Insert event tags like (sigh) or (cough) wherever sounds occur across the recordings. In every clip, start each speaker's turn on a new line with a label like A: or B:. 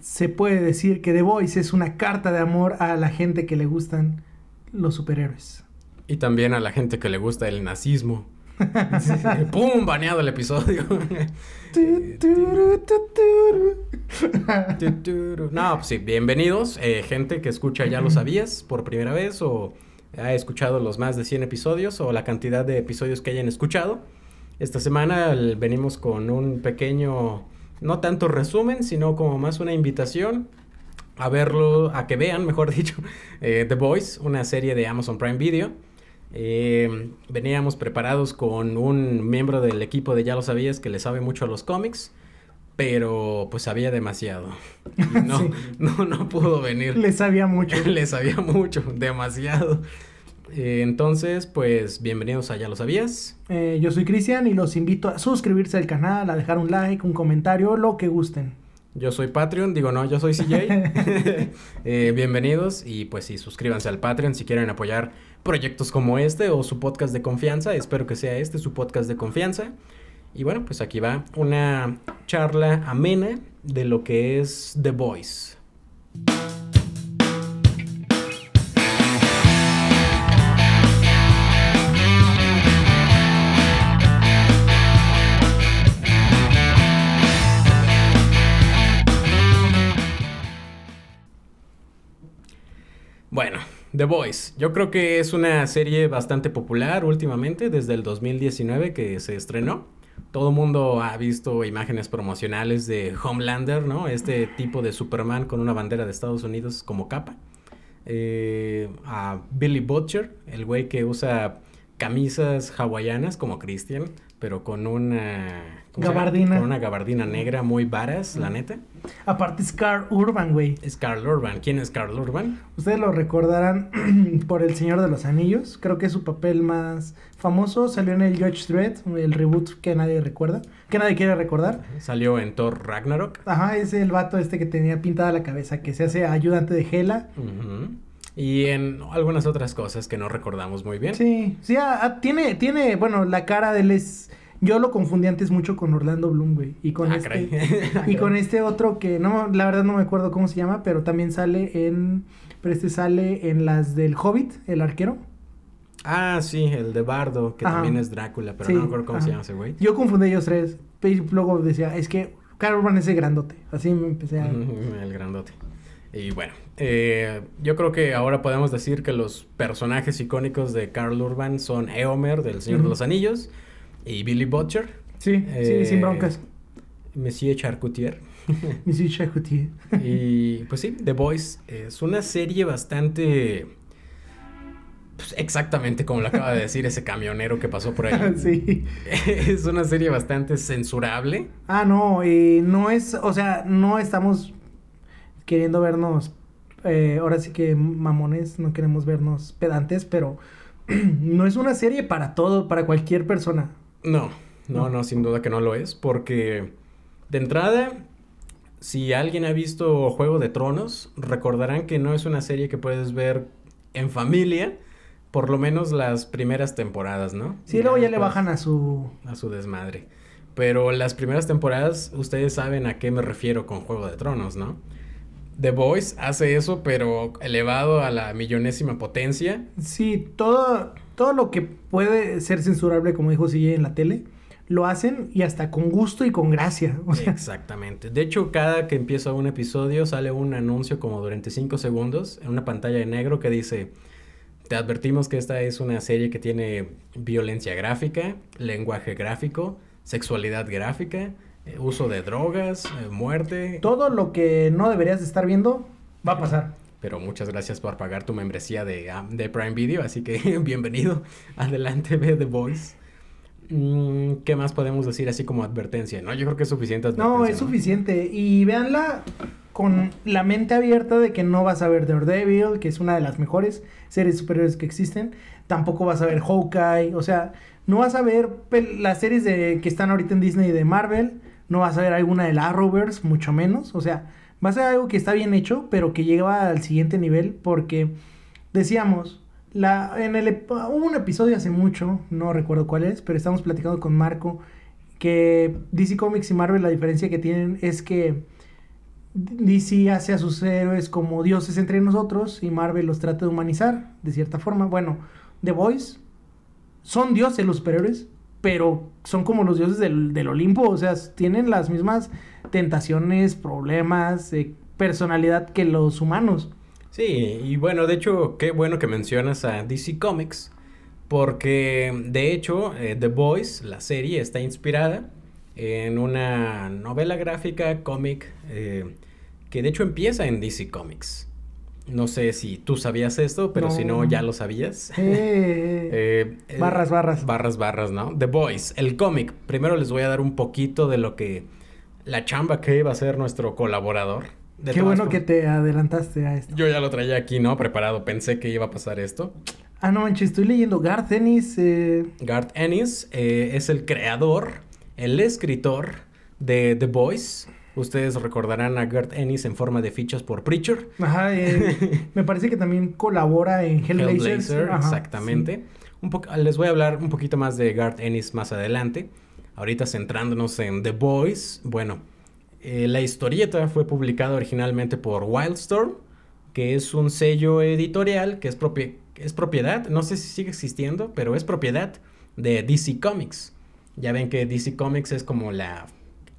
A: se puede decir que The Voice es una carta de amor a la gente que le gustan los superhéroes.
B: Y también a la gente que le gusta el nazismo. (laughs) ¡Pum! Baneado el episodio. no, pues sí, bienvenidos, eh, gente que escucha Ya lo sabías por primera vez o ha escuchado los más de 100 episodios o la cantidad de episodios que hayan escuchado. Esta semana venimos con un pequeño, no tanto resumen, sino como más una invitación a verlo, a que vean, (laughs) mejor dicho, eh, The Voice, una serie de Amazon Prime Video. Eh, veníamos preparados con un miembro del equipo de Ya lo sabías que le sabe mucho a los cómics, pero pues sabía demasiado. (laughs) no, no, no pudo venir.
A: Le sabía mucho. (laughs)
B: le sabía mucho, demasiado. Eh, entonces, pues bienvenidos a Ya lo sabías.
A: Eh, yo soy Cristian y los invito a suscribirse al canal, a dejar un like, un comentario, lo que gusten.
B: Yo soy Patreon, digo no, yo soy CJ. (laughs) (laughs) eh, bienvenidos y pues sí, suscríbanse al Patreon si quieren apoyar proyectos como este o su podcast de confianza. Espero que sea este su podcast de confianza. Y bueno, pues aquí va una charla amena de lo que es The Voice. The Voice. Yo creo que es una serie bastante popular últimamente, desde el 2019 que se estrenó. Todo el mundo ha visto imágenes promocionales de Homelander, ¿no? Este tipo de Superman con una bandera de Estados Unidos como capa. Eh, a Billy Butcher, el güey que usa camisas hawaianas como Christian, pero con una
A: Gabardina.
B: Con una gabardina negra muy varas, la neta.
A: Aparte es Carl Urban, güey.
B: Es Carl Urban. ¿Quién es Carl Urban?
A: Ustedes lo recordarán (clears throat) por El Señor de los Anillos. Creo que es su papel más famoso. Salió en el Judge Dredd, el reboot que nadie recuerda. Que nadie quiere recordar.
B: Salió en Thor Ragnarok.
A: Ajá, es el vato este que tenía pintada la cabeza, que se hace ayudante de Hela.
B: Y en algunas otras cosas que no recordamos muy bien.
A: Sí, sí, ah, ah, tiene, tiene, bueno, la cara de él es yo lo confundí antes mucho con Orlando Bloom, güey. Y con ah, este. (laughs) y con este otro que no, la verdad no me acuerdo cómo se llama, pero también sale en. Pero este sale en las del Hobbit, el arquero.
B: Ah, sí, el de Bardo, que también es Drácula, pero no me acuerdo cómo se llama ese güey.
A: Yo confundí ellos tres. Y luego decía, es que Carl Urban es el grandote. Así me empecé a. (laughs)
B: el grandote. Y bueno, eh, yo creo que ahora podemos decir que los personajes icónicos de Carl Urban son Eomer del Señor de los Anillos, y Billy Butcher.
A: Sí, sí, sin eh, broncas.
B: Monsieur Charcutier. (laughs)
A: Monsieur Charcutier.
B: y pues sí, The Voice es una serie bastante... Pues, exactamente como lo acaba de decir ese camionero que pasó por ahí. (laughs)
A: sí. (laughs)
B: es una serie bastante censurable.
A: Ah, no, y no es, o sea, no estamos queriendo vernos, eh, ahora sí que mamones, no queremos vernos pedantes, pero (clears throat) no es una serie para todo, para cualquier persona.
B: No, no, no, sin duda que no lo es, porque de entrada, si alguien ha visto Juego de Tronos, recordarán que no es una serie que puedes ver en familia, por lo menos las primeras temporadas, ¿no?
A: Sí, luego ya le bajan a su...
B: A su desmadre. Pero las primeras temporadas, ustedes saben a qué me refiero con Juego de Tronos, ¿no? The Voice hace eso, pero elevado a la millonésima potencia.
A: Sí, todo, todo lo que puede ser censurable, como dijo CJ en la tele, lo hacen y hasta con gusto y con gracia. (laughs)
B: Exactamente. De hecho, cada que empieza un episodio sale un anuncio como durante 5 segundos en una pantalla de negro que dice, te advertimos que esta es una serie que tiene violencia gráfica, lenguaje gráfico, sexualidad gráfica, eh, uso de drogas, eh, muerte.
A: Todo lo que no deberías estar viendo va a pasar.
B: Pero muchas gracias por pagar tu membresía de, de Prime Video, así que (laughs) bienvenido. Adelante, ve The Voice. Mm, ¿Qué más podemos decir así como advertencia? No, yo creo que es suficiente
A: No, es suficiente. Y véanla con la mente abierta de que no vas a ver Daredevil, que es una de las mejores series superiores que existen. Tampoco vas a ver Hawkeye. O sea, no vas a ver las series de, que están ahorita en Disney de Marvel no vas a ver alguna de la Arrowverse, mucho menos. O sea, va a ser algo que está bien hecho, pero que llega al siguiente nivel porque decíamos, la, en el, hubo un episodio hace mucho, no recuerdo cuál es, pero estamos platicando con Marco que DC Comics y Marvel la diferencia que tienen es que DC hace a sus héroes como dioses entre nosotros y Marvel los trata de humanizar, de cierta forma. Bueno, The Boys son dioses los superhéroes, pero son como los dioses del, del Olimpo, o sea, tienen las mismas tentaciones, problemas, eh, personalidad que los humanos.
B: Sí, y bueno, de hecho, qué bueno que mencionas a DC Comics, porque de hecho, eh, The Boys, la serie, está inspirada en una novela gráfica, cómic, eh, que de hecho empieza en DC Comics. No sé si tú sabías esto, pero si no, ya lo sabías. (laughs)
A: Eh, eh, (laughs) barras, barras.
B: Barras, barras, ¿no? The Boys, el cómic. Primero les voy a dar un poquito de lo que... La chamba que iba a ser nuestro colaborador.
A: Qué bueno que te adelantaste a esto.
B: Yo ya lo traía aquí, ¿no? Preparado. Pensé que iba a pasar esto.
A: Ah, no manches, estoy leyendo Garth Ennis. Eh...
B: Garth Ennis es el creador, el escritor de The Boys. Ustedes recordarán a Gert Ennis en forma de fichas por Preacher.
A: Ajá, eh, (laughs) me parece que también colabora en Hellblazer.
B: Hellblazer, exactamente. Un les voy a hablar un poquito más de Garth Ennis más adelante. Ahorita centrándonos en The Boys. Bueno, eh, la historieta fue publicada originalmente por Wildstorm, que es un sello editorial que es, es propiedad, no sé si sigue existiendo, pero es propiedad de DC Comics. Ya ven que DC Comics es como la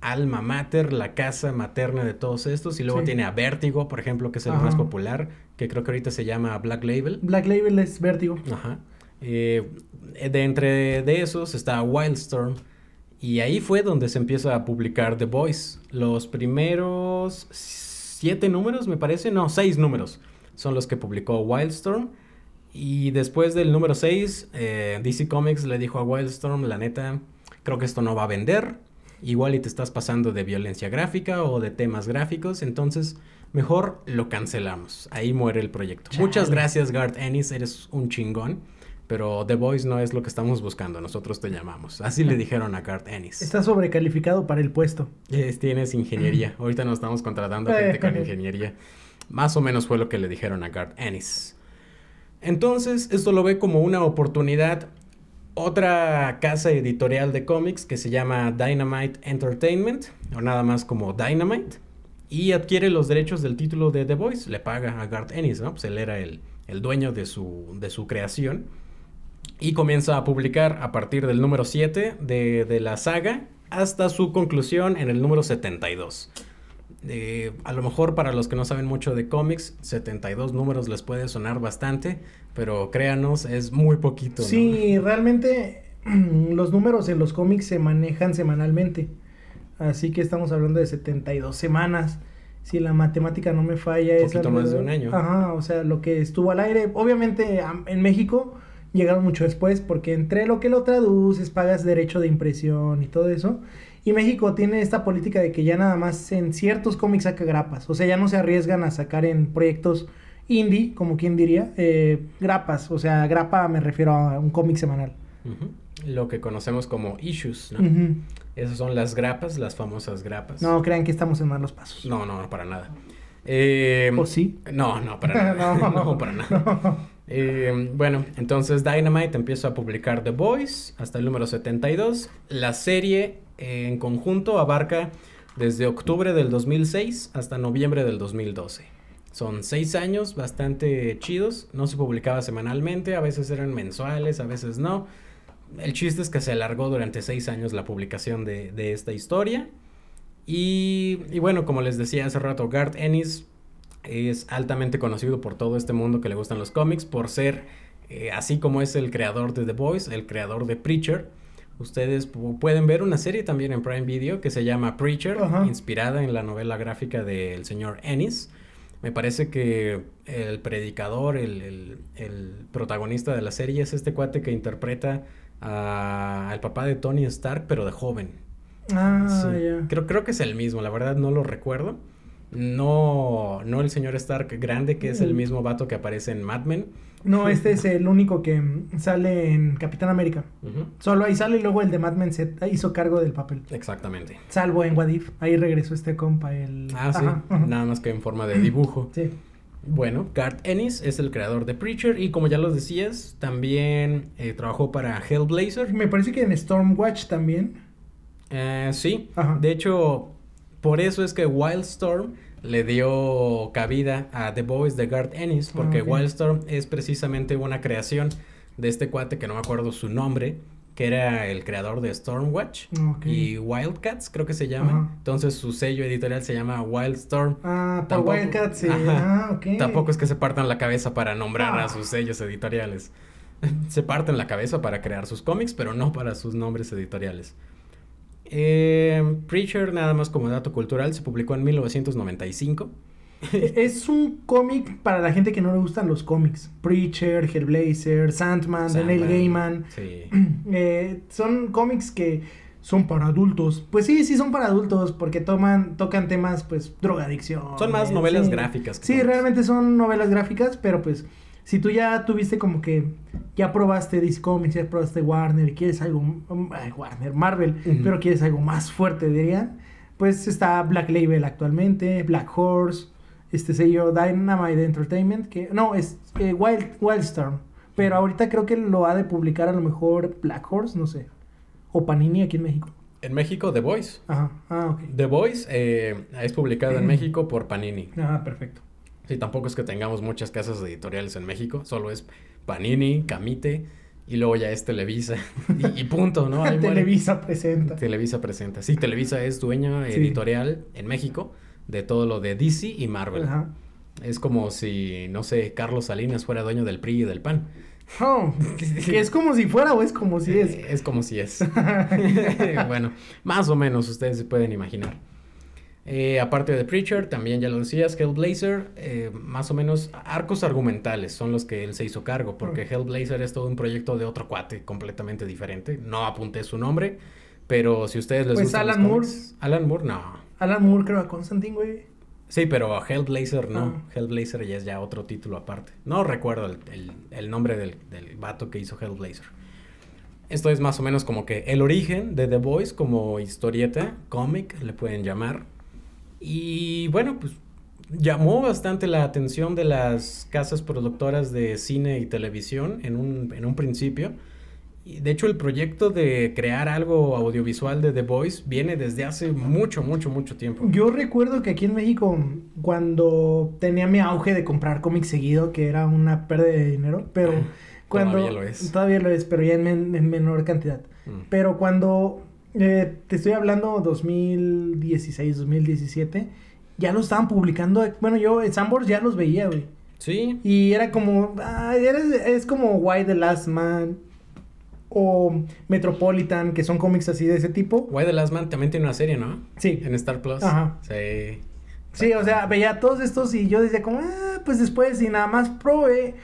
B: alma mater, la casa materna de todos estos. Y luego tiene a Vértigo, por ejemplo, que es el más popular, que creo que ahorita se llama Black Label.
A: Black Label es Vértigo.
B: Ajá. Eh, de entre de esos está Wildstorm. Y ahí fue donde se empieza a publicar The Voice. Los primeros siete números, me parece, no, seis números son los que publicó Wildstorm. Y después del número 6, eh, DC Comics le dijo a Wildstorm, la neta, creo que esto no va a vender igual y te estás pasando de violencia gráfica o de temas gráficos, entonces mejor lo cancelamos. Ahí muere el proyecto. Muchas gracias Garth Ennis, eres un chingón. Pero The Voice no es lo que estamos buscando, nosotros te llamamos. Así le dijeron a Garth Ennis.
A: Está sobrecalificado para el puesto.
B: tienes ingeniería. (clears throat) Ahorita nos estamos contratando a gente con (laughs) ingeniería. Más o menos fue lo que le dijeron a Garth Ennis. Entonces, esto lo ve como una oportunidad otra casa editorial de cómics que se llama Dynamite Entertainment, o nada más como Dynamite, y adquiere los derechos del título de The Voice, le paga a Garth Ennis, ¿no? Pues él era el, dueño de su, de su creación, y comienza a publicar a partir del número 7 de, de la saga hasta su conclusión en el número 72. Eh, a lo mejor para los que no saben mucho de cómics, 72 números les puede sonar bastante, pero créanos, es muy poquito.
A: Sí, realmente (clears throat) los números en los cómics se manejan semanalmente. Así que estamos hablando de 72 semanas. Si la matemática no me falla,
B: un poquito más de un año.
A: Ajá, o sea, lo que estuvo al aire. Obviamente en México llegaron mucho después porque entre lo que lo traduces, pagas derecho de impresión y todo eso. Y México tiene esta política de que ya nada más en ciertos cómics saca grapas. O sea, ya no se arriesgan a sacar en proyectos indie, como quien diría, eh, grapas. O sea, grapa me refiero a un cómic semanal.
B: Lo que conocemos como issues, ¿no? Esas son las grapas, las famosas grapas.
A: No crean que estamos en malos pasos.
B: No, no, para nada. Eh,
A: ¿O sí?
B: No, no, para nada. (laughs) (laughs) no. para nada. Eh, bueno, entonces Dynamite empieza a publicar The Boys hasta el número 72. La serie en conjunto abarca desde octubre del 2006 hasta noviembre del 2012. Son seis años bastante chidos, no se publicaba semanalmente, a veces eran mensuales, a veces no. El chiste es que se alargó durante seis años la publicación de, esta historia. Y, y, bueno, como les decía hace rato, Garth Ennis es altamente conocido por todo este mundo que le gustan los cómics, por ser, eh, así como es el creador de The Boys, el creador de Preacher, Ustedes pueden ver una serie también en Prime Video que se llama Preacher, inspirada en la novela gráfica del señor Ennis. Me parece que el predicador, el, protagonista de la serie es este cuate que interpreta al papá de Tony Stark, pero de joven.
A: Ah,
B: creo, creo que es el mismo, la verdad no lo recuerdo. No, no el señor Stark grande, que es el mm. mismo vato que aparece en Mad Men.
A: No, (laughs) este es el único que sale en Capitán América. Solo ahí sale y luego el de Mad Men se hizo cargo del papel.
B: Exactamente.
A: Salvo en Wadif. Ahí regresó este compa. El...
B: Ah, sí. Nada más que en forma de dibujo.
A: sí.
B: Bueno, Garth Ennis es el creador de Preacher y como ya lo decías, también eh, trabajó para Hellblazer.
A: Me parece que en Stormwatch también.
B: Eh, sí. De hecho, por eso es que Wildstorm le dio cabida a The Boys de Garth Ennis, porque
A: Ah, ok.
B: Wildstorm es precisamente una creación de este cuate que no me acuerdo su nombre, que era el creador de Stormwatch y Wildcats, creo que se llama.
A: Ajá.
B: Entonces su sello editorial se llama Wildstorm.
A: Ah,
B: Tampoco-
A: Wildcat, sí.
B: Ajá.
A: Ah.
B: Tampoco es que se partan la cabeza para nombrar
A: Ah.
B: a sus sellos editoriales. (laughs) se parten la cabeza para crear sus cómics, pero no para sus nombres editoriales. Eh, Preacher, nada más como dato cultural, se publicó en 1995. (laughs)
A: Es un cómic para la gente que no le gustan los cómics. Preacher, Hellblazer, Sandman, de Neil Gaiman.
B: Sí. (clears throat)
A: Eh, son cómics que son para adultos. Pues sí, sí son para adultos porque toman, tocan temas, pues, drogadicción.
B: Son más novelas
A: sí.
B: gráficas.
A: Sí, realmente son novelas gráficas, pero pues si tú ya tuviste como que ya probaste DC Comics, ya probaste Warner, y quieres algo mm, ay, Warner, Marvel, pero quieres algo más fuerte, dirían, pues está Black Label actualmente, Black Horse, este sello Dynamite Entertainment, que no, es eh, Wild Wildstorm, pero ahorita creo que lo ha de publicar a lo mejor Black Horse, no sé, o Panini aquí en México.
B: En México, The Voice.
A: Ajá, ah, ok.
B: The Voice eh, es publicado en México por Panini.
A: Ah, perfecto.
B: Sí, tampoco es que tengamos muchas casas editoriales en México, solo es Panini, Camite y luego ya es Televisa (laughs) y, y punto, ¿no? Ahí.
A: Televisa presenta.
B: Televisa presenta. Sí, Televisa es dueña
A: Sí.
B: editorial en México de todo lo de DC y Marvel.
A: Ajá.
B: Es como si, no sé, Carlos Salinas fuera dueño del PRI y del PAN.
A: Oh, (laughs) que es como si fuera o es como si es.
B: Eh, Es como si es. (laughs) bueno, más o menos ustedes se pueden imaginar. Eh, aparte de Preacher, también ya lo decías, Hellblazer, eh, más o menos arcos argumentales son los que él se hizo cargo, porque. Hellblazer es todo un proyecto de otro cuate completamente diferente. No apunté su nombre, pero si ustedes les
A: Pues
B: gustan los
A: Alan Moore.
B: Alan Moore, no.
A: Alan Moore creo a Constantine, güey.
B: Sí, pero Hellblazer no.
A: Ah.
B: Hellblazer ya es ya otro título aparte. No recuerdo el, el- el nombre del, del vato que hizo Hellblazer. Esto es más o menos como que el origen de The Voice como historieta, cómic, le pueden llamar. Y bueno, pues llamó bastante la atención de las casas productoras de cine y televisión en un, en un principio. Y de hecho el proyecto de crear algo audiovisual de The Voice viene desde hace mucho, mucho, mucho tiempo.
A: Yo recuerdo que aquí en México, cuando tenía mi auge de comprar cómics seguido, que era una pérdida de dinero, pero cuando...
B: Todavía lo es.
A: Todavía lo es, pero ya en, men- en menor cantidad.
B: Mm.
A: Pero cuando eh, te estoy hablando 2016, 2017, ya lo estaban publicando. Bueno, yo en Sambors ya los veía, güey.
B: Sí,
A: Y era como, ah, era- es como Why the Last Man o Metropolitan, que son cómics así de ese tipo.
B: Why the Last Man también tiene una serie, ¿no?
A: Sí.
B: En Star Plus.
A: Ajá.
B: Sí.
A: Sí, o sea, veía todos estos y yo decía como, ah, pues después y nada más probé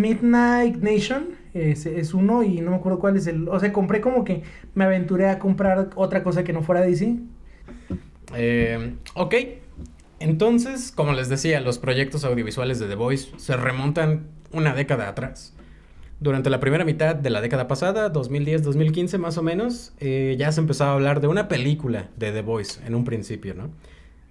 A: Midnight Nation, es, uno y no me acuerdo cuál es el, o sea, compré como que me aventuré a comprar otra cosa que no fuera DC.
B: Eh, ok. Entonces, como les decía, los proyectos audiovisuales de The Voice se remontan una década atrás. Durante la primera mitad de la década pasada, 2010-2015 más o menos, eh, ya se empezaba a hablar de una película de The Voice en un principio, ¿no?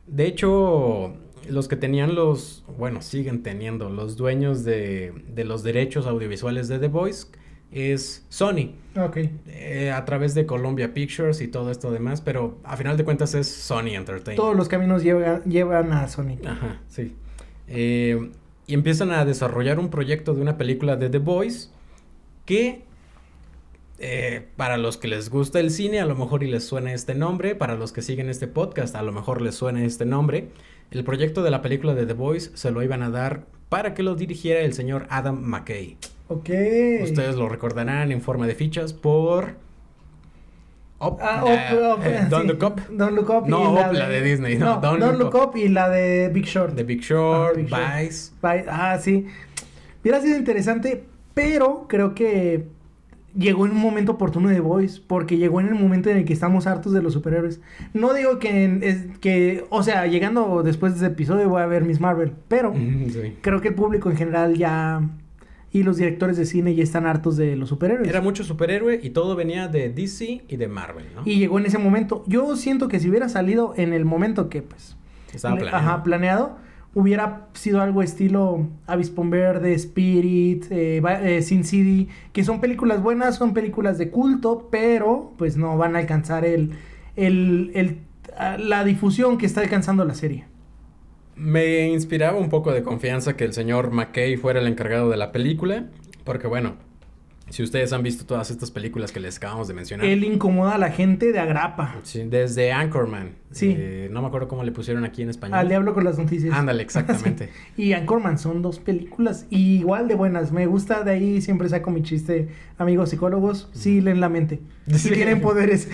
B: De hecho, los que tenían los, bueno, siguen teniendo los dueños de, de los derechos audiovisuales de The Voice es Sony.
A: Ok.
B: eh, a través de Columbia Pictures y todo esto demás, pero a final de cuentas es Sony Entertainment.
A: Todos los caminos llevan, llevan a Sonic.
B: Ajá, sí. Eh, y empiezan a desarrollar un proyecto de una película de The Boys que eh, para los que les gusta el cine a lo mejor y les suena este nombre, para los que siguen este podcast a lo mejor les suena este nombre. El proyecto de la película de The Boys se lo iban a dar para que lo dirigiera el señor Adam McKay.
A: Ok.
B: Ustedes lo recordarán en forma de fichas por... Up,
A: Ah, Up, Up,
B: eh,
A: sí.
B: Don't Look Up,
A: Don't Look Up.
B: No, Up, la de Disney, no,
A: Don't,
B: Don't
A: Look,
B: Look
A: Up. y la de Big Short.
B: The Big Short,
A: Ah, Big Short.
B: Vice.
A: Ah, sí. Hubiera sido interesante, pero creo que llegó en un momento oportuno de Voice, porque llegó en el momento en el que estamos hartos de los superhéroes. No digo que, es, que o sea, llegando después de ese episodio voy a ver Miss Marvel, pero
B: sí.
A: creo que el público en general ya y los directores de cine ya están hartos de los superhéroes.
B: Era mucho superhéroe y todo venía de DC y de Marvel, ¿no?
A: Y llegó en ese momento. Yo siento que si hubiera salido en el momento que, pues,
B: Estaba planeado.
A: Ajá, planeado, hubiera sido algo estilo Avispón Verde, Spirit, eh, eh, Sin City, que son películas buenas, son películas de culto, pero pues no van a alcanzar el, el, el a la difusión que está alcanzando la serie.
B: Me inspiraba un poco de confianza que el señor McKay fuera el encargado de la película, porque bueno, si ustedes han visto todas estas películas que les acabamos de mencionar.
A: Él incomoda a la gente de agrapa.
B: Sí, desde Anchorman.
A: Sí.
B: Eh, no me acuerdo cómo le pusieron aquí en español.
A: Al diablo con las noticias.
B: Ándale, (laughs) exactamente.
A: Sí. Y Anchorman son dos películas igual de buenas. Me gusta, de ahí siempre saco mi chiste. Amigos psicólogos, sí leen la mente. Sí tienen poderes.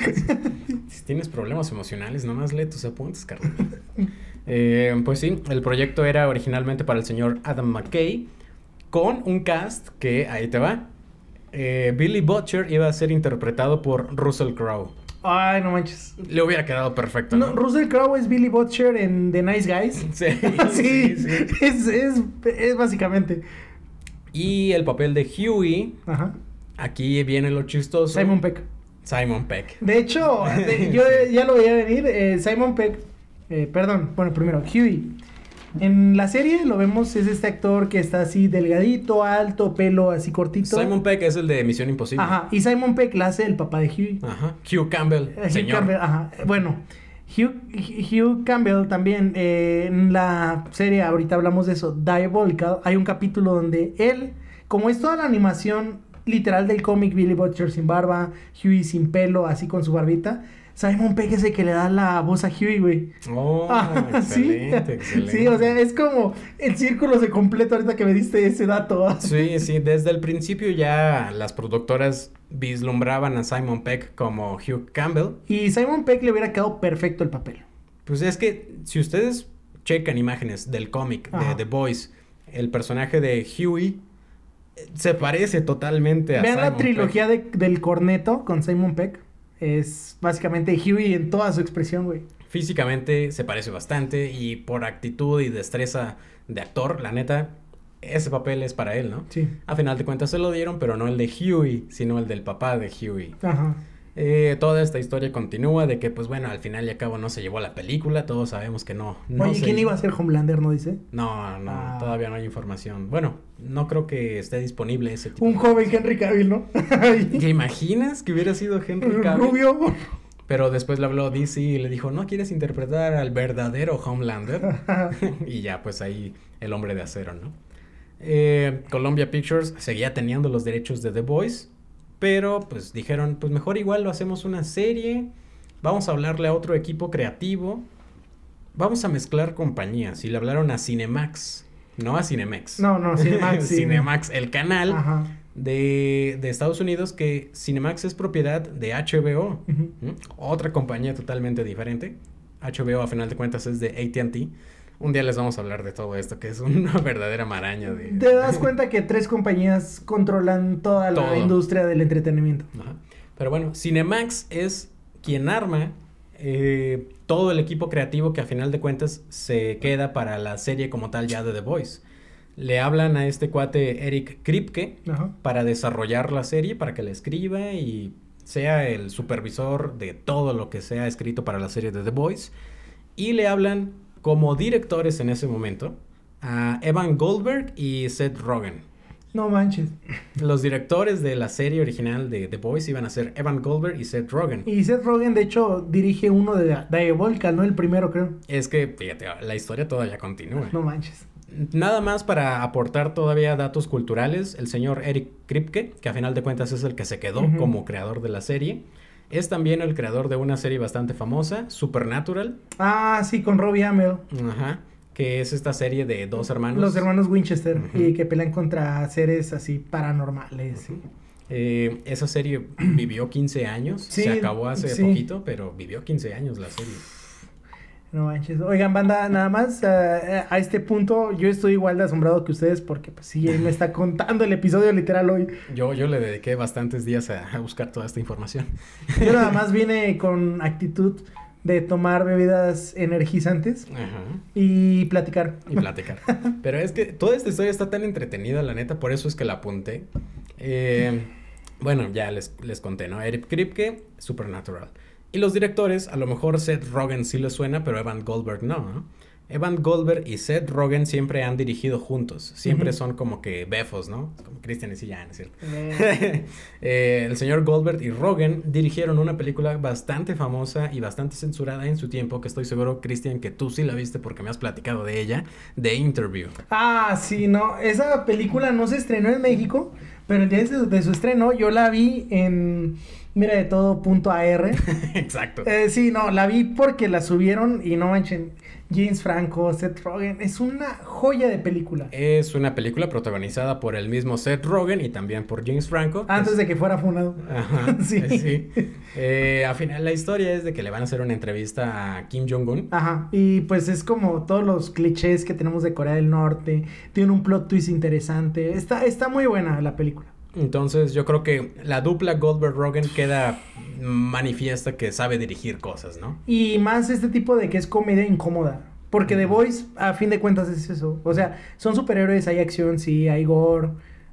A: (laughs)
B: si tienes problemas emocionales, nomás lee tus apuntes, Carlos. (laughs) eh, pues sí, el proyecto era originalmente para el señor Adam McKay, con un cast que ahí te va. Eh, Billy Butcher iba a ser interpretado por Russell Crowe.
A: Ay, no manches.
B: Le hubiera quedado perfecto.
A: No,
B: ¿no?
A: Russell Crowe es Billy Butcher en The Nice Guys. (laughs)
B: Sí, (laughs)
A: sí,
B: sí, sí.
A: Es, es, es básicamente.
B: Y el papel de Huey,
A: Ajá.
B: aquí viene lo chistoso.
A: Simon Peck.
B: Simon Peck.
A: De hecho, (laughs) de- yo ya lo veía venir. eh, Simon Peck, eh, perdón, bueno, primero, Huey. En la serie lo vemos, es este actor que está así delgadito, alto, pelo así cortito.
B: Simon Peck es el de Misión Imposible.
A: Ajá, y Simon Peck la hace el papá de Huey.
B: Ajá. Hugh Campbell,
A: Eh, Hugh
B: señor.
A: Campbell, ajá. Bueno, Hugh, Hugh Campbell también eh, en la serie, ahorita hablamos de eso, Diabolical, hay un capítulo donde él, como es toda la animación literal del cómic, Billy Butcher sin barba, Huey sin pelo, así con su barbita, Simon Pegg es el que le da la voz a Huey, güey.
B: Oh,
A: Ah, (laughs) sí.
B: excelente, excelente.
A: Sí, o sea, es como el círculo se completa ahorita que me diste ese dato.
B: Sí, sí, desde el principio ya las productoras vislumbraban a Simon Peck como Hugh Campbell.
A: Y Simon Pegg le hubiera quedado perfecto el papel.
B: Pues es que si ustedes checan imágenes del cómic de. The Boys, el personaje de Huey eh, se parece totalmente a
A: Vean la trilogía de- del corneto con Simon Peck. Es básicamente Huey en toda su expresión, güey.
B: Físicamente se parece bastante y por actitud y destreza de actor, la neta, ese papel es para él, ¿no?
A: Sí.
B: A final de cuentas se lo dieron, pero no el de Huey, sino el del papá de Huey.
A: Ajá.
B: Eh, toda esta historia continúa de que, pues bueno, al final y al cabo no se llevó la película, todos sabemos que no. no
A: Oye, ¿quién iba a ser Homelander, no dice?
B: No, no,
A: Ah.
B: todavía no hay información. Bueno, no creo que esté disponible ese tipo.
A: Un
B: de-
A: joven Henry Cavill, ¿no? (laughs)
B: ¿Te imaginas que hubiera sido Henry Cavill?
A: Rubio.
B: Pero después le habló DC y le dijo, ¿no quieres interpretar al verdadero Homelander? (laughs) y ya, pues ahí el hombre de acero, ¿no? Eh, Columbia Pictures seguía teniendo los derechos de The Voice, pero pues dijeron, pues mejor igual lo hacemos una serie, vamos a hablarle a otro equipo creativo, vamos a mezclar compañías y le hablaron a Cinemax, no a Cinemex.
A: No, no, (laughs) Cinemax, sí.
B: Cinemax, el canal
A: Ajá.
B: de, de Estados Unidos que Cinemax es propiedad de HBO. ¿Mm? Otra compañía totalmente diferente. HBO a final de cuentas es de ATT. Un día les vamos a hablar de todo esto, que es una (laughs) verdadera maraña de...
A: Te das cuenta que tres compañías controlan toda la industria del entretenimiento.
B: Ajá. Pero bueno, Cinemax es quien arma eh, todo el equipo creativo que a final de cuentas se queda para la serie como tal ya de The Voice. Le hablan a este cuate Eric Kripke
A: Ajá.
B: para desarrollar la serie, para que la escriba y sea el supervisor de todo lo que sea escrito para la serie de The Voice. Y le hablan como directores en ese momento a Evan Goldberg y Seth Rogen.
A: No manches.
B: Los directores de la serie original de The Voice iban a ser Evan Goldberg y Seth Rogen.
A: Y Seth Rogen, de hecho, dirige uno de Diabolical, ¿no? El primero, creo.
B: Es que, fíjate, la historia todavía continúa.
A: No manches.
B: Nada más para aportar todavía datos culturales, el señor Eric Kripke, que a final de cuentas es el que se quedó como creador de la serie, es también el creador de una serie bastante famosa, Supernatural,
A: Ah, sí, con Robbie Amell.
B: ajá, que es esta serie de dos hermanos.
A: Los hermanos Winchester. Y que pelean contra seres así paranormales. sí.
B: Eh, esa serie vivió 15 años,
A: Sí,
B: se acabó hace
A: sí.
B: poquito, pero vivió 15 años la serie.
A: No manches. Oigan, banda, nada más eh, a este punto yo estoy igual de asombrado que ustedes porque pues sí, él me está (laughs) contando el episodio literal hoy.
B: Yo, yo le dediqué bastantes días a, a buscar toda esta información.
A: Yo nada (laughs) más vine con actitud de tomar bebidas energizantes
B: Ajá.
A: y platicar.
B: y platicar. (laughs) Pero es que toda esta historia está tan entretenida, la neta, por eso es que la apunté. Eh, bueno, ya les, les conté, ¿no? Eric Kripke, Supernatural. Y los directores, a lo mejor Seth Rogen sí les suena, pero Evan Goldberg no, ¿no? Evan Goldberg y Seth Rogen siempre han dirigido juntos. Siempre son como que befos, ¿no? Como Christian y Sillán, es cierto.
A: Eh, (laughs)
B: Eh, el señor Goldberg y Rogen dirigieron una película bastante famosa y bastante censurada en su tiempo, que estoy seguro, Christian, que tú sí la viste porque me has platicado de ella, The Interview.
A: Ah, sí, no. Esa película no se estrenó en México, pero el día de su, de su estreno yo la vi en Mira de todo punto AR. (laughs)
B: Exacto.
A: Eh, sí, no, la vi porque la subieron y no manchen. James Franco, Seth Rogen, es una joya de película.
B: Es una película protagonizada por el mismo Seth Rogen y también por James Franco.
A: Antes de que fuera funado.
B: Ajá, (laughs)
A: Sí.
B: sí. Eh, al final la historia es de que le van a hacer una entrevista a Kim Jong-un.
A: Ajá, y pues es como todos los clichés que tenemos de Corea del Norte. Tiene un plot twist interesante. Está, está muy buena la película.
B: Entonces yo creo que la dupla Goldberg-Rogen queda manifiesta que sabe dirigir cosas, ¿no?
A: Y más este tipo de que es comedia incómoda. Porque The Voice, a fin de cuentas, es eso. O sea, son superhéroes, hay acción, sí, hay gore,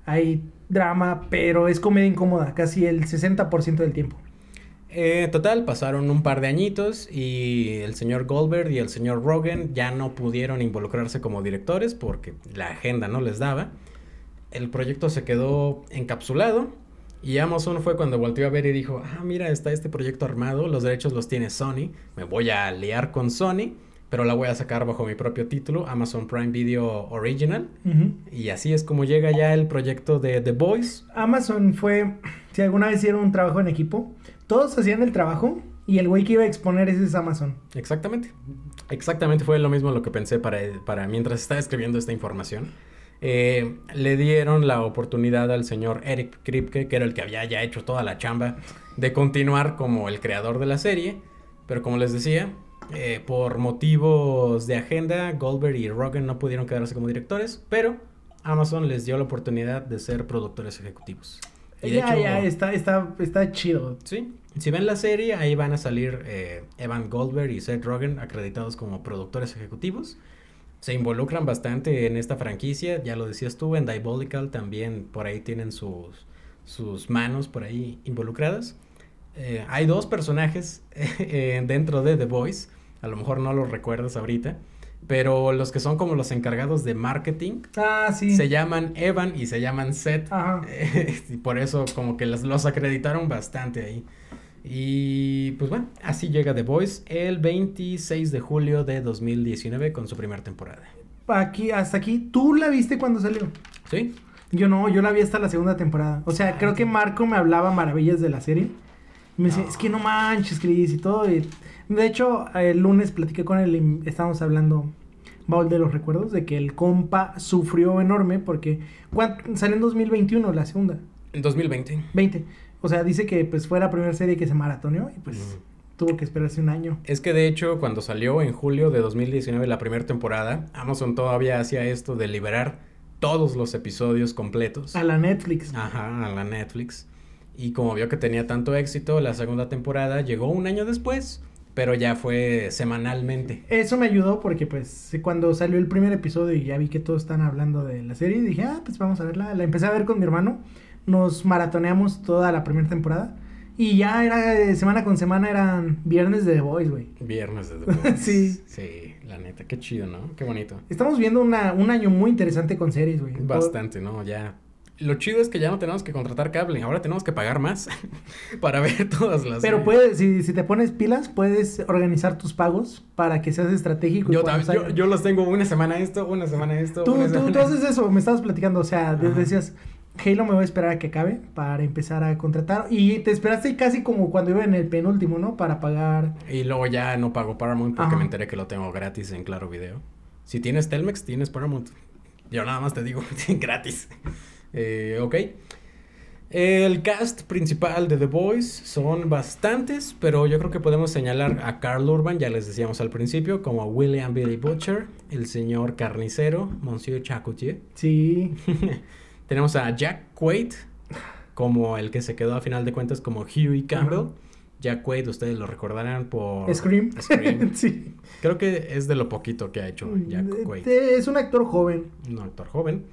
A: hay drama, pero es comedia incómoda, casi el 60% del tiempo.
B: Eh, total, pasaron un par de añitos y el señor Goldberg y el señor Rogen ya no pudieron involucrarse como directores porque la agenda no les daba. El proyecto se quedó encapsulado y Amazon fue cuando volteó a ver y dijo, ah, mira, está este proyecto armado, los derechos los tiene Sony, me voy a liar con Sony, pero la voy a sacar bajo mi propio título, Amazon Prime Video Original. Y así es como llega ya el proyecto de The Boys.
A: Amazon fue, si alguna vez hicieron un trabajo en equipo, todos hacían el trabajo y el güey que iba a exponer ese es Amazon.
B: Exactamente. Exactamente fue lo mismo lo que pensé para, para mientras estaba escribiendo esta información. Eh, le dieron la oportunidad al señor Eric Kripke, que era el que había ya hecho toda la chamba, de continuar como el creador de la serie. Pero como les decía, eh, por motivos de agenda, Goldberg y Rogen no pudieron quedarse como directores, pero Amazon les dio la oportunidad de ser productores ejecutivos. Y de
A: ya,
B: hecho,
A: ya, está, está, está chido.
B: Sí, si ven la serie, ahí van a salir eh, Evan Goldberg y Seth Rogen acreditados como productores ejecutivos. Se involucran bastante en esta franquicia, ya lo decías tú, en Diabolical también por ahí tienen sus, sus manos por ahí involucradas. Eh, hay dos personajes (laughs) eh, dentro de The Voice, a lo mejor no los recuerdas ahorita, pero los que son como los encargados de marketing
A: Ah, sí.
B: se llaman Evan y se llaman Seth.
A: Ajá. (laughs)
B: y por eso como que los, los acreditaron bastante ahí. Y pues bueno, así llega The Voice el 26 de julio de 2019 con su primera temporada.
A: Aquí, hasta aquí, ¿tú la viste cuando salió?
B: ¿Sí?
A: Yo no, yo la vi hasta la segunda temporada. O sea,
B: Ah,
A: creo que
B: ok.
A: Marco me hablaba maravillas de la serie. Y me decía, es que no manches, Chris, y todo. y- De hecho, el lunes platiqué con él y estábamos hablando, baúl de los recuerdos, de que el compa sufrió enorme porque ¿cuán- salió en 2021 la segunda,
B: En 2020.
A: 20. O sea, dice que pues fue la primera serie que se maratoneó y pues
B: Mm.
A: tuvo que esperarse un año.
B: Es que de hecho cuando salió en julio de 2019 la primera temporada, Amazon todavía hacía esto de liberar todos los episodios completos.
A: A la Netflix.
B: Ajá, a la Netflix. Y como vio que tenía tanto éxito, la segunda temporada llegó un año después, pero ya fue semanalmente.
A: Eso me ayudó porque pues cuando salió el primer episodio y ya vi que todos están hablando de la serie, dije, ah, pues vamos a verla. La empecé a ver con mi hermano, nos maratoneamos toda la primera temporada y ya era eh, semana con semana eran viernes de The Voice, güey.
B: Viernes de The (laughs) Voice.
A: Sí.
B: Sí, la neta, qué chido, ¿no? Qué bonito.
A: Estamos viendo una, un año muy interesante con series, güey.
B: Bastante, ¿no? Ya. Lo chido es que ya no tenemos que contratar cable, ahora tenemos que pagar más (laughs) para ver todas las
A: Pero
B: series.
A: puedes, si, si te pones pilas, puedes organizar tus pagos para que seas estratégico.
B: Yo,
A: cuando
B: tam- yo, los tengo una semana esto, una semana esto.
A: Tú,
B: una
A: tú,
B: semana
A: tú haces eso, me estabas platicando, o sea,
B: Ajá.
A: decías, Halo me voy a esperar a que acabe para empezar a contratar. Y te esperaste casi como cuando iba en el penúltimo, ¿no? Para pagar.
B: Y luego ya no pago Paramount porque
A: Ajá.
B: me enteré que lo tengo gratis en Claro Video. Si tienes Telmex, tienes Paramount. Yo nada más te digo, (laughs) gratis. Eh, ok. El cast principal de The Boys son bastantes, pero yo creo que podemos señalar a Carl Urban, ya les decíamos al principio, como William Billy Butcher, el señor carnicero, Monsieur Chacoutier.
A: Sí. (laughs)
B: Tenemos a Jack Quaid, como el que se quedó a final de cuentas como Huey Campbell. Jack Quaid, ustedes lo recordarán por
A: Scream.
B: Scream. (laughs)
A: sí.
B: Creo que es de lo poquito que ha hecho Jack Quaid.
A: Es un actor joven.
B: Un actor joven.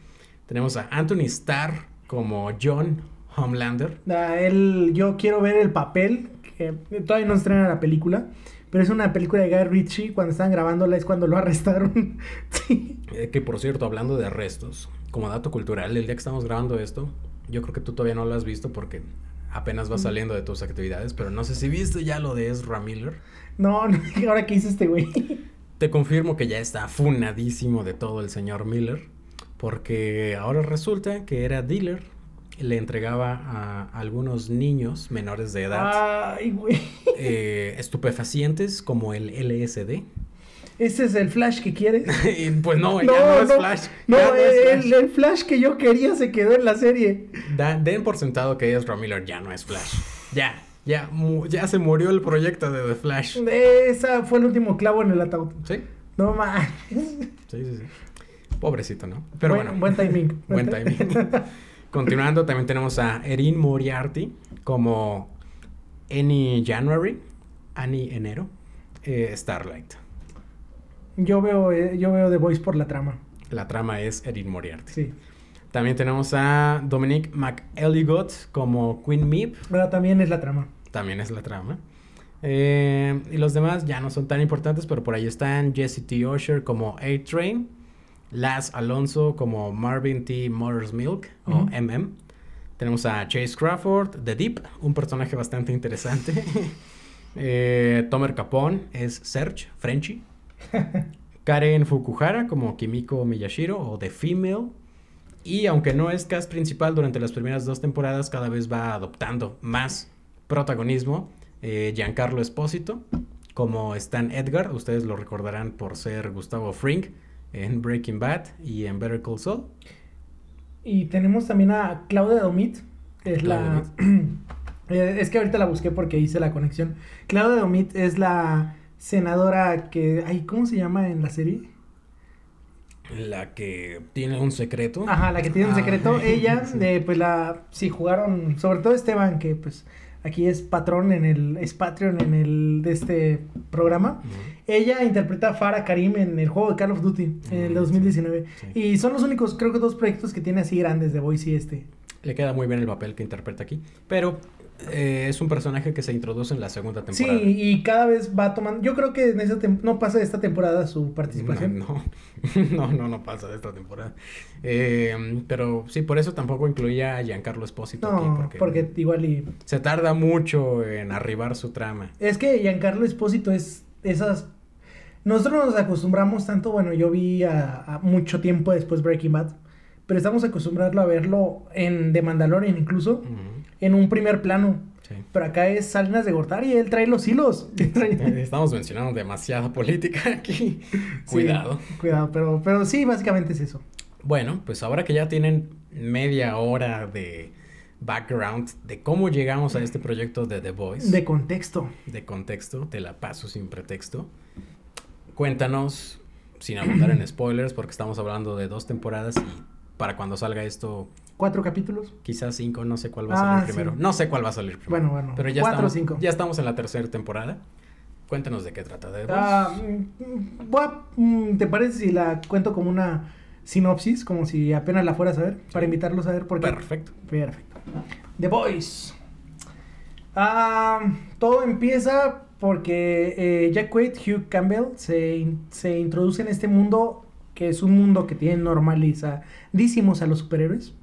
B: Tenemos a Anthony Starr como John Homelander.
A: A él, yo quiero ver el papel. Que todavía no se estrena la película. pero es una película de Guy Ritchie. Cuando estaban grabándola es cuando lo (laughs) arrestaron. sí.
B: Eh, que por cierto, hablando de arrestos, como dato cultural, el día que estamos grabando esto, yo creo que tú todavía no lo has visto porque apenas vas saliendo de tus actividades, pero no sé si viste ya lo de Ezra Miller.
A: No, no, (laughs) ahora qué hizo este güey.
B: Te confirmo que ya está funadísimo de todo el señor Miller, porque ahora resulta que era dealer, le entregaba a algunos niños menores de edad
A: Ay, güey.
B: eh, estupefacientes como el LSD.
A: ¿Ese es el Flash que quieres? (laughs)
B: Pues no, ya no, es Flash.
A: No,
B: es
A: el,
B: Flash.
A: el Flash que yo quería se quedó en la serie.
B: Da- den por sentado que Ezra Miller ya no es Flash. Ya, ya, ya se murió el proyecto de The Flash.
A: Esa fue el último clavo en el ataúd.
B: ¿Sí?
A: No más.
B: Sí, sí, sí. Pobrecito, ¿no? Pero
A: buen,
B: bueno.
A: buen timing. (laughs)
B: Buen timing. (laughs) Continuando, también tenemos a Erin Moriarty como Annie January, Annie Enero, eh, Starlight.
A: Yo veo, eh, yo veo The Voice por la trama.
B: La trama es Erin Moriarty.
A: Sí.
B: También tenemos a Dominic McElligott como Queen Meep,
A: Pero también es la trama.
B: también es la trama. Eh, y los demás ya no son tan importantes, pero por ahí están Jesse T. Usher como A-Train, Laz Alonso como Marvin T. Motors Milk o. MM. Tenemos a Chase Crawford, The Deep, un personaje bastante interesante. (laughs) Eh, Tomer Capone es Serge, Frenchy. (laughs) Karen Fukuhara como Kimiko Miyashiro o The Female. Y aunque no es cast principal durante las primeras dos temporadas, cada vez va adoptando más protagonismo. Eh, Giancarlo Espósito como Stan Edgar, ustedes lo recordarán por ser Gustavo Fring en Breaking Bad y en Better Call Saul.
A: Y tenemos también a Claudia Domit. Es
B: Claudia
A: la. (clears throat) Eh, es que ahorita la busqué porque hice la conexión. Claudia Domit es la senadora que. Ay, ¿cómo se llama en la serie?
B: La que tiene un secreto.
A: Ajá, la que tiene un
B: Ah,
A: secreto. (laughs) Ella,
B: sí.
A: eh, pues la. Sí, jugaron. Sobre todo Esteban, que pues aquí es patrón en el. Es Patreon en el. de este programa. Ella interpreta a Farah Karim en el juego de Call of Duty en el
B: Mm,
A: 2019.
B: sí.
A: Y son los únicos, creo que dos proyectos que tiene así grandes de Voice y este.
B: Le queda muy bien el papel que interpreta aquí. Pero eh, es un personaje que se introduce en la segunda temporada.
A: Sí, y cada vez va tomando. Yo creo que en tem- no pasa de esta temporada su participación.
B: No, no, (laughs) no, no pasa de esta temporada. Eh, pero sí, por eso tampoco incluía a Giancarlo Espósito
A: No,
B: aquí.
A: porque...
B: Porque,
A: igual y.
B: se tarda mucho en arribar su trama.
A: Es que Giancarlo Espósito es esas. Nosotros nos acostumbramos tanto, bueno, yo vi a, a mucho tiempo después Breaking Bad, pero estamos acostumbrados a verlo en The Mandalorian incluso,
B: Ujú,
A: en un primer plano.
B: sí.
A: Pero acá es Salinas de Gortari y él trae los hilos. (laughs)
B: Estamos mencionando demasiada política aquí. Cuidado.
A: Sí, cuidado, pero, pero sí, básicamente es eso.
B: Bueno, pues ahora que ya tienen media hora de background de cómo llegamos a este proyecto de The Voice,
A: De contexto.
B: de contexto, te la paso sin pretexto. Cuéntanos, sin abundar en spoilers, porque estamos hablando de dos temporadas y para cuando salga esto,
A: Cuatro capítulos.
B: quizás cinco, no sé cuál va a
A: Ah,
B: salir
A: sí.
B: primero. No sé cuál va a salir primero.
A: Bueno, bueno,
B: Pero ya
A: cuatro o
B: estamos,
A: cinco.
B: ya estamos en la tercera temporada. Cuéntanos de qué trata The Voice.
A: Ah, mm, mm, ¿Te parece si la cuento como una sinopsis? Como si apenas la fueras a ver, para invitarlos a ver. Porque...
B: Perfecto.
A: Perfecto. The Boys. Ah, todo empieza porque eh, Jack Quaid, Hugh Campbell, se, se introduce en este mundo que es un mundo que tiene normalizadísimos a los superhéroes.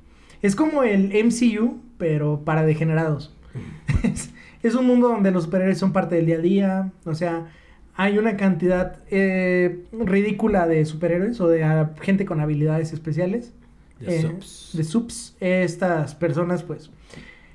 A: Es como el MCU, pero para degenerados. (laughs) es, es un mundo donde los superhéroes son parte del día a día. O sea, hay una cantidad eh, ridícula de superhéroes o de ah, gente con habilidades especiales
B: The
A: eh,
B: Subs.
A: de subs. Estas personas, pues,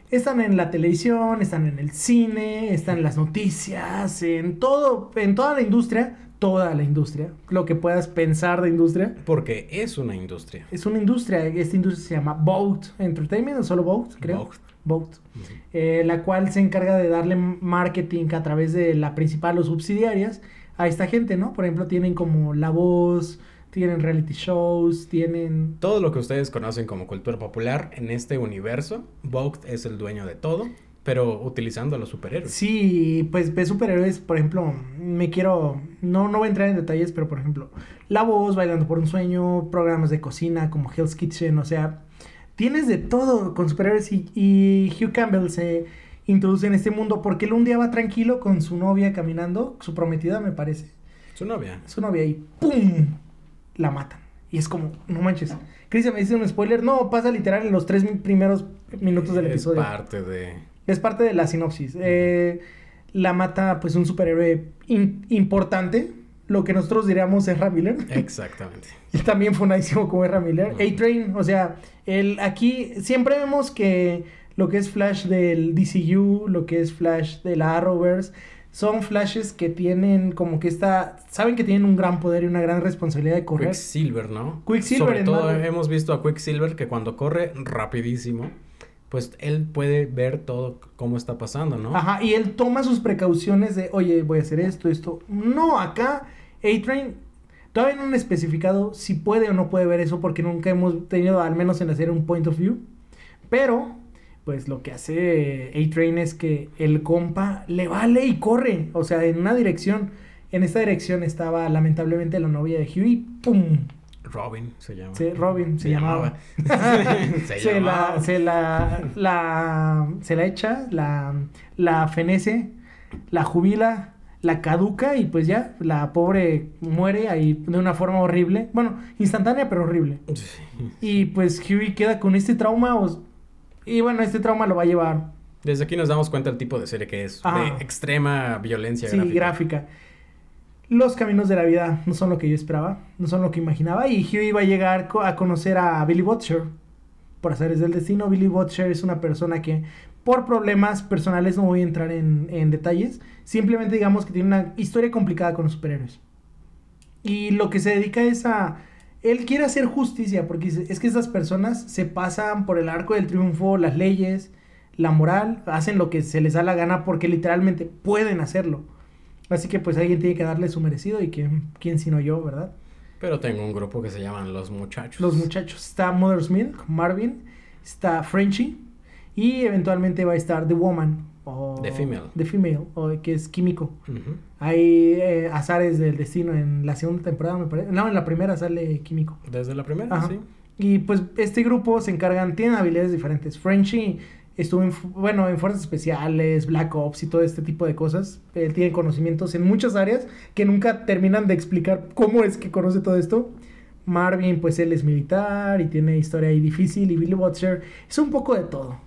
A: están en la televisión, están en el cine, están en las noticias, en todo, en toda la industria, toda la industria, lo que puedas pensar de industria.
B: Porque es una industria.
A: Es una industria, esta industria se llama Boat Entertainment, o solo Boat, creo.
B: Boat.
A: Boat. Eh, la cual se encarga de darle marketing a través de la principal o subsidiarias a esta gente, ¿no? Por ejemplo, tienen como La Voz, tienen reality shows, tienen
B: Todo lo que ustedes conocen como cultura popular en este universo, Vogt es el dueño de todo, pero utilizando a los superhéroes.
A: Sí, pues ves superhéroes, por ejemplo, me quiero, no, no voy a entrar en detalles, pero por ejemplo, La Voz, Bailando por un Sueño, programas de cocina como Hell's Kitchen, o sea, tienes de todo con superhéroes y, y Hugh Campbell se introducen este mundo porque él un día va tranquilo con su novia caminando, su prometida me parece.
B: Su novia.
A: Su novia y ¡pum! La matan. Y es como, no manches. Cristian me dice un spoiler. No, pasa literal en los tres primeros minutos del episodio.
B: Es parte de...
A: Es parte de la sinopsis. Eh, la mata pues un superhéroe in- importante. Lo que nosotros diríamos Ezra Miller. (laughs)
B: Exactamente.
A: Y también funadísimo como Ezra Miller.
B: Ujú.
A: A-Train, o sea, el, aquí siempre vemos que lo que es Flash del DCU, lo que es Flash de la Arrowverse, son flashes que tienen como que esta... Saben que tienen un gran poder y una gran responsabilidad de correr.
B: Quicksilver, ¿no?
A: Quicksilver
B: Sobre todo
A: Marvel.
B: hemos visto a Quicksilver que cuando corre rapidísimo, pues él puede ver todo cómo está pasando, ¿no?
A: Ajá, y él toma sus precauciones de, oye, voy a hacer esto, esto. No, acá A-Train todavía no han especificado si puede o no puede ver eso porque nunca hemos tenido, al menos en serie, un point of view. Pero, pues lo que hace A-Train es que el compa le vale y corre. O sea, en una dirección. En esta dirección estaba lamentablemente la novia de Huey. ¡Pum!
B: Robin se llama.
A: Sí, Robin se, llamaba.
B: se,
A: se,
B: llamaba. (laughs) (laughs)
A: la, se la, la, se la echa, la, la fenece, la jubila, la caduca y pues ya, la pobre muere ahí de una forma horrible. Bueno, instantánea pero horrible.
B: Sí.
A: Y pues Huey queda con este trauma o- y bueno, este trauma lo va a llevar,
B: Desde aquí nos damos cuenta del tipo de serie que es.
A: Ajá.
B: De extrema violencia
A: sí,
B: gráfica.
A: gráfica. Los caminos de la vida no son lo que yo esperaba, no son lo que imaginaba y Huey va a llegar a conocer a Billy Butcher. Por azares del destino, Billy Butcher es una persona que por problemas personales no voy a entrar en, detalles, simplemente digamos que tiene una historia complicada con los superhéroes. Y lo que se dedica es a... Él quiere hacer justicia porque es que esas personas se pasan por el arco del triunfo, las leyes, la moral, hacen lo que se les da la gana porque literalmente pueden hacerlo. Así que pues alguien tiene que darle su merecido y que quién sino yo, ¿verdad?
B: Pero tengo un grupo que se llaman Los Muchachos.
A: Los muchachos. Está Mother's Milk, Marvin, está Frenchy y eventualmente va a estar The Woman. O
B: The Female.
A: The Female, o que es químico.
B: Ujú.
A: Hay eh, azares del destino en la segunda temporada, me parece. No, en la primera sale químico.
B: Desde la primera,
A: Ajá.
B: sí.
A: Y pues este grupo se encargan, tienen habilidades diferentes. Frenchy estuvo en, bueno, en fuerzas especiales, Black Ops y todo este tipo de cosas. Él tiene conocimientos en muchas áreas que nunca terminan de explicar cómo es que conoce todo esto. Marvin, pues él es militar y tiene historia ahí difícil. Y Billy Butcher es un poco de todo.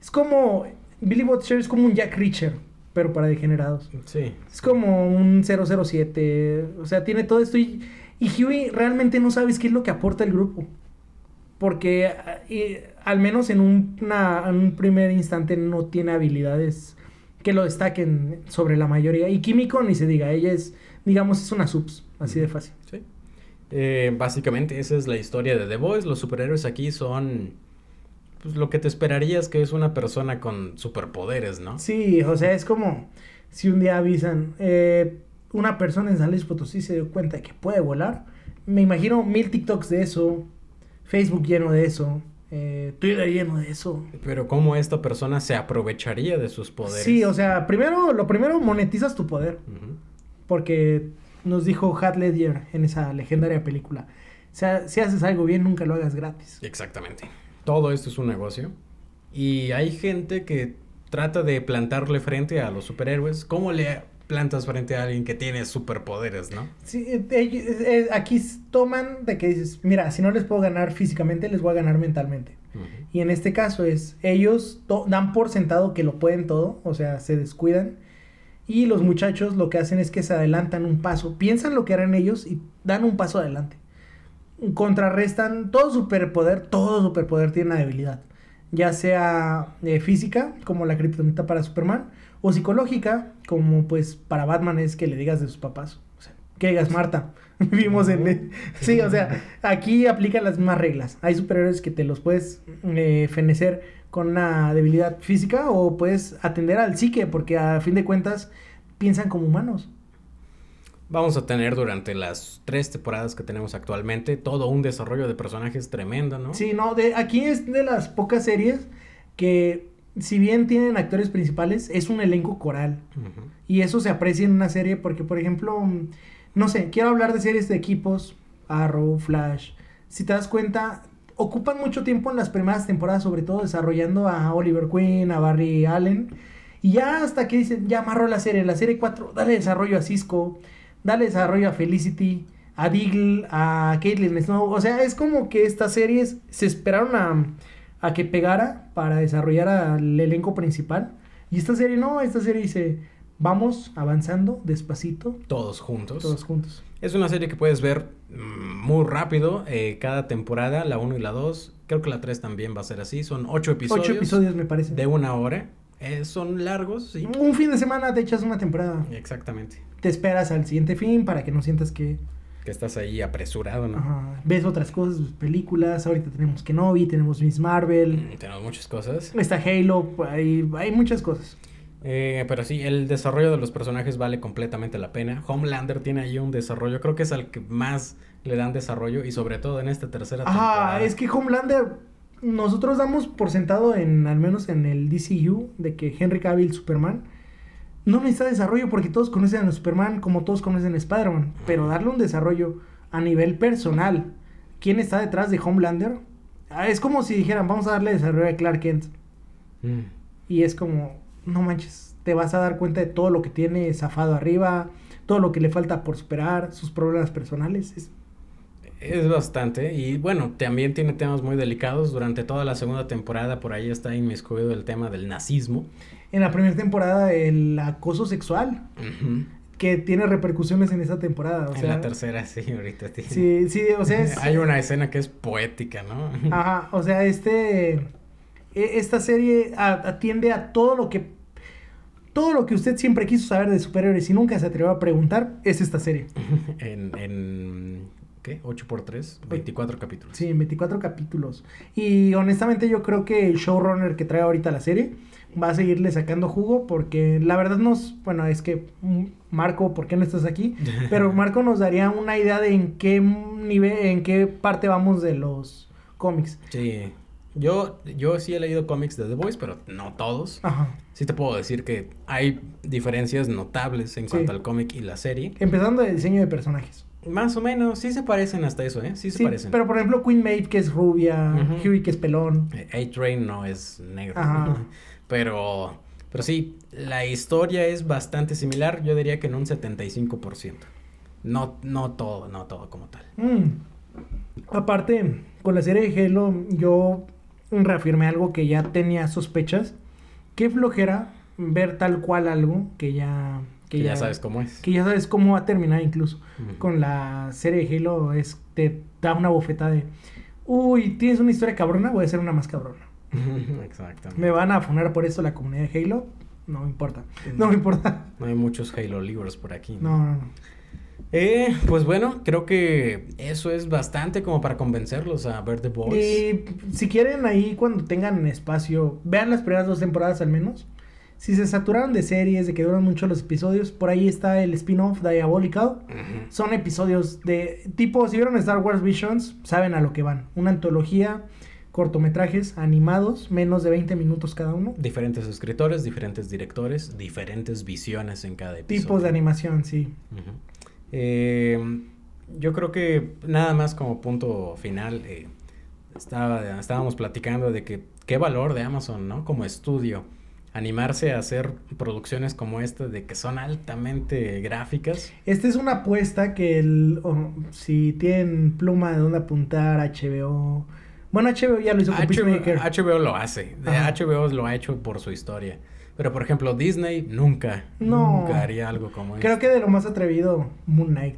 A: Es como. Billy Butcher es como un Jack Reacher, pero para degenerados.
B: Sí.
A: Es como un 007. O sea, tiene todo esto. Y, y Huey realmente no sabes qué es lo que aporta el grupo. Porque ah, y, al menos en un, una- en un primer instante no tiene habilidades que lo destaquen sobre la mayoría. Y Químico ni se diga. Ella es, digamos, es una subs. Así de fácil.
B: Sí. Eh, básicamente esa es la historia de The Boys. Los superhéroes aquí son pues, lo que te esperarías que es una persona con superpoderes, ¿no?
A: Sí, o sea, es como si un día avisan, eh, una persona en San Luis Potosí se dio cuenta de que puede volar. Me imagino mil TikToks de eso, Facebook lleno de eso, eh, Twitter lleno de eso.
B: Pero cómo esta persona se aprovecharía de sus poderes.
A: Sí, o sea, primero, lo primero monetizas tu poder, porque nos dijo Hat Ledger en esa legendaria película. O sea, si haces algo bien, nunca lo hagas gratis.
B: Exactamente. Todo esto es un negocio. Y hay gente que trata de plantarle frente a los superhéroes. ¿Cómo le plantas frente a alguien que tiene superpoderes, no?
A: Sí, eh, ellos- eh, aquí s- toman de que dices, mira, si no les puedo ganar físicamente, les voy a ganar mentalmente. Y en este caso es, ellos dan por sentado que lo pueden todo, o sea, se descuidan. Y los muchachos lo que hacen es que se adelantan un paso, piensan lo que harán ellos y dan un paso adelante. Contrarrestan todo superpoder, todo superpoder tiene una debilidad. Ya sea eh, física, como la kriptonita para Superman, o psicológica, como pues para Batman es que le digas de sus papás. O sea, que digas Marta. (laughs) Vimos en... (laughs) Sí, o sea, aquí aplican las mismas reglas. Hay superhéroes que te los puedes eh, fenecer con una debilidad física o puedes atender al psique, porque a fin de cuentas piensan como humanos.
B: Vamos a tener durante las tres temporadas que tenemos actualmente todo un desarrollo de personajes tremendo, ¿no?
A: Sí, no, de, aquí es de las pocas series que, si bien tienen actores principales, es un elenco coral. Y eso se aprecia en una serie porque, por ejemplo, mm, no sé, quiero hablar de series de equipos, Arrow, Flash. Si te das cuenta, ocupan mucho tiempo en las primeras temporadas, sobre todo desarrollando a Oliver Queen, a Barry Allen. Y ya hasta que dicen, ya amarró la serie, la serie 4, dale desarrollo a Cisco, dale desarrollo a Felicity, a Diggle, a Caitlyn Snow. O sea, es como que estas series se esperaron a, a que pegara para desarrollar al elenco principal. Y esta serie no, esta serie dice, vamos avanzando despacito.
B: Todos juntos.
A: Todos juntos.
B: Es una serie que puedes ver mm, muy rápido, eh, cada temporada, la 1 y la 2. Creo que la 3 también va a ser así. Son 8 episodios.
A: 8 episodios me parece.
B: De una hora. Eh, son largos, sí.
A: Un fin de semana te echas una temporada.
B: Exactamente.
A: Te esperas al siguiente fin para que no sientas que...
B: Que estás ahí apresurado, ¿no?
A: Ajá. Ves otras cosas, películas. Ahorita tenemos Kenobi, tenemos Miss Marvel.
B: Mm, tenemos muchas cosas.
A: Está Halo, hay, hay muchas cosas.
B: Eh, pero sí, el desarrollo de los personajes vale completamente la pena. Homelander tiene ahí un desarrollo, creo que es al que más le dan desarrollo y sobre todo en esta tercera temporada.
A: Ah, es que Homelander, nosotros damos por sentado en, al menos en el DCU, de que Henry Cavill, Superman, no necesita desarrollo porque todos conocen a Superman como todos conocen a Spider-Man, pero darle un desarrollo a nivel personal, ¿quién está detrás de Homelander? Ah, es como si dijeran, vamos a darle desarrollo a Clark Kent.
B: Mm.
A: Y es como, no manches, te vas a dar cuenta de todo lo que tiene zafado arriba, todo lo que le falta por superar, sus problemas personales. Es,
B: Es bastante. Y bueno, también tiene temas muy delicados. Durante toda la segunda temporada, por ahí está inmiscuido el tema del nazismo.
A: en la primera temporada, el acoso sexual, que tiene repercusiones en esta temporada. O
B: en
A: sea,
B: la tercera, sí, ahorita tiene.
A: Sí, sí, o sea, es, (laughs)
B: Hay una escena que es poética, ¿no? (laughs)
A: Ajá, o sea, este. e- Esta serie atiende a todo lo que. Todo lo que usted siempre quiso saber de superhéroes y nunca se atrevió a preguntar, es esta serie. (laughs)
B: en, en. ¿Qué? 8 por 3 24 capítulos.
A: Sí, en 24 capítulos. Y honestamente, yo creo que el showrunner que trae ahorita la serie va a seguirle sacando jugo porque la verdad nos. Bueno, es que. mm, Marco, ¿por qué no estás aquí? (laughs) Pero Marco nos daría una idea de en qué nivel, en qué parte vamos de los cómics.
B: Sí. Yo, yo sí he leído cómics de The Voice, pero no todos.
A: Ajá.
B: Sí te puedo decir que hay diferencias notables en
A: Sí.
B: cuanto al cómic y la serie.
A: Empezando de diseño de personajes.
B: Más o menos, sí se parecen hasta eso, ¿eh? Sí se
A: Sí,
B: parecen.
A: pero por ejemplo Queen Maeve que es rubia,
B: Ujú.
A: Huey que es pelón.
B: Eh, A-Train no es negro.
A: Ajá. (laughs)
B: Pero, pero sí, la historia es bastante similar. Yo diría que en un 75%. No, no todo, no todo como tal.
A: Mm. Aparte, con la serie de Halo yo reafirmé algo que ya tenía sospechas. Qué flojera ver tal cual algo que ya...
B: Que ya sabes cómo es.
A: Que ya sabes cómo va a terminar incluso. Con la serie de Halo es, te da una bofetada de... Uy, tienes una historia cabrona, voy a hacer una más cabrona. (laughs)
B: Exactamente.
A: ¿Me van a poner por eso la comunidad de Halo? No me importa. No me importa.
B: No hay muchos Halo libros por aquí.
A: No, no, no.
B: Eh, pues bueno, creo que eso es bastante como para convencerlos a ver The Boys.
A: Y si quieren ahí cuando tengan espacio, vean las primeras dos temporadas al menos. Si se saturaron de series, de que duran mucho los episodios, por ahí está el spin-off Diabolical. Son episodios de tipo, si vieron Star Wars Visions, saben a lo que van. Una antología, cortometrajes animados, menos de 20 minutos cada uno.
B: Diferentes escritores, diferentes directores, diferentes visiones en cada episodio.
A: Tipos de animación, sí.
B: Eh, yo creo que nada más como punto final, eh, estaba, estábamos platicando de que qué valor de Amazon, ¿no? Como estudio, animarse a hacer producciones como esta, de que son altamente gráficas.
A: Esta es una apuesta que el, si tienen pluma de dónde apuntar, HBO. Bueno, HBO ya lo hizo con
B: HBO, lo hace,
A: Ajá.
B: HBO lo ha hecho por su historia. Pero por ejemplo, Disney nunca,
A: No.
B: nunca haría algo como
A: Creo
B: esto.
A: que de lo más atrevido, Moon Knight.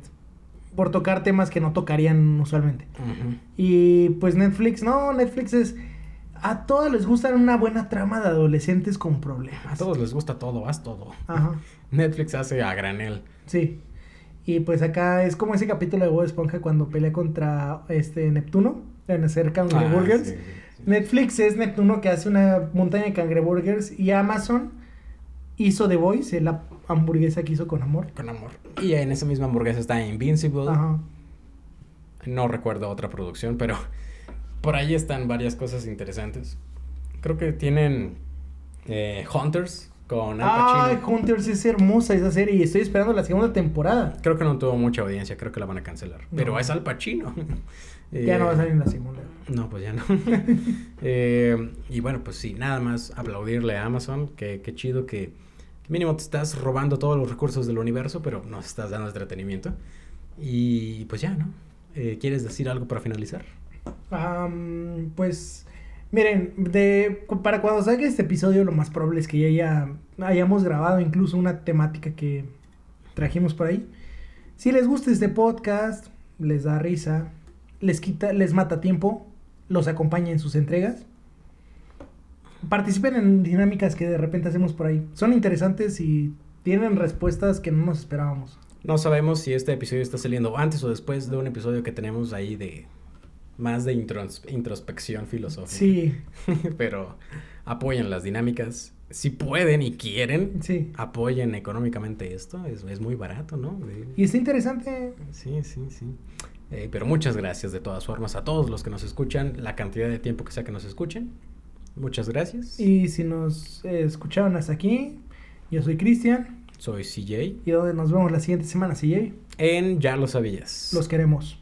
A: Por tocar temas que no tocarían usualmente. Y pues Netflix, no, Netflix es. A todos les gusta una buena trama de adolescentes con problemas.
B: A todos les gusta todo, haz todo.
A: Ajá, (laughs)
B: Netflix hace a granel.
A: sí. Y pues acá es como ese capítulo de Bob Esponja cuando pelea contra este Neptuno en hacer cangreburgers.
B: Ah, sí, sí.
A: Netflix es Neptuno que hace una montaña de cangreburgers y Amazon hizo The Voice, la hamburguesa que hizo con amor.
B: Con amor. Y en esa misma hamburguesa está Invincible.
A: Ajá.
B: No recuerdo otra producción, pero por ahí están varias cosas interesantes. Creo que tienen eh, Hunters con Al
A: Ay,
B: Pacino.
A: Hunters es hermosa esa serie y estoy esperando la segunda temporada.
B: Creo que no tuvo mucha audiencia, creo que la van a cancelar. Pero
A: No.
B: es Al Pacino. (laughs)
A: Ya
B: Eh,
A: no va a salir en la segunda.
B: No, pues ya no. (laughs) Eh, y bueno, pues sí, nada más aplaudirle a Amazon. Que, que chido que, que mínimo te estás robando todos los recursos del universo, pero nos estás dando entretenimiento. Y pues ya, ¿no? Eh, ¿Quieres decir algo para finalizar?
A: Pues, miren, de, para cuando salga este episodio, lo más probable es que ya haya- hayamos grabado incluso una temática que trajimos por ahí. Si les gusta este podcast, les da risa, les quita, les mata tiempo, los acompaña en sus entregas. Participen en dinámicas que de repente hacemos por ahí. Son interesantes y tienen respuestas que no nos esperábamos.
B: No sabemos si este episodio está saliendo antes o después de un episodio que tenemos ahí de más de intros- introspección filosófica.
A: Sí, (laughs)
B: Pero apoyen las dinámicas. Si pueden y quieren,
A: sí.
B: apoyen económicamente esto. Es, es muy barato, ¿no? De-
A: Y está interesante.
B: Sí, sí, sí. Eh, pero muchas gracias de todas formas a todos los que nos escuchan, la cantidad de tiempo que sea que nos escuchen. Muchas gracias.
A: Y si nos eh, escucharon hasta aquí, yo soy Cristian.
B: Soy CJ
A: Y donde nos vemos la siguiente semana, CJ.
B: en Ya lo sabías.
A: Los queremos.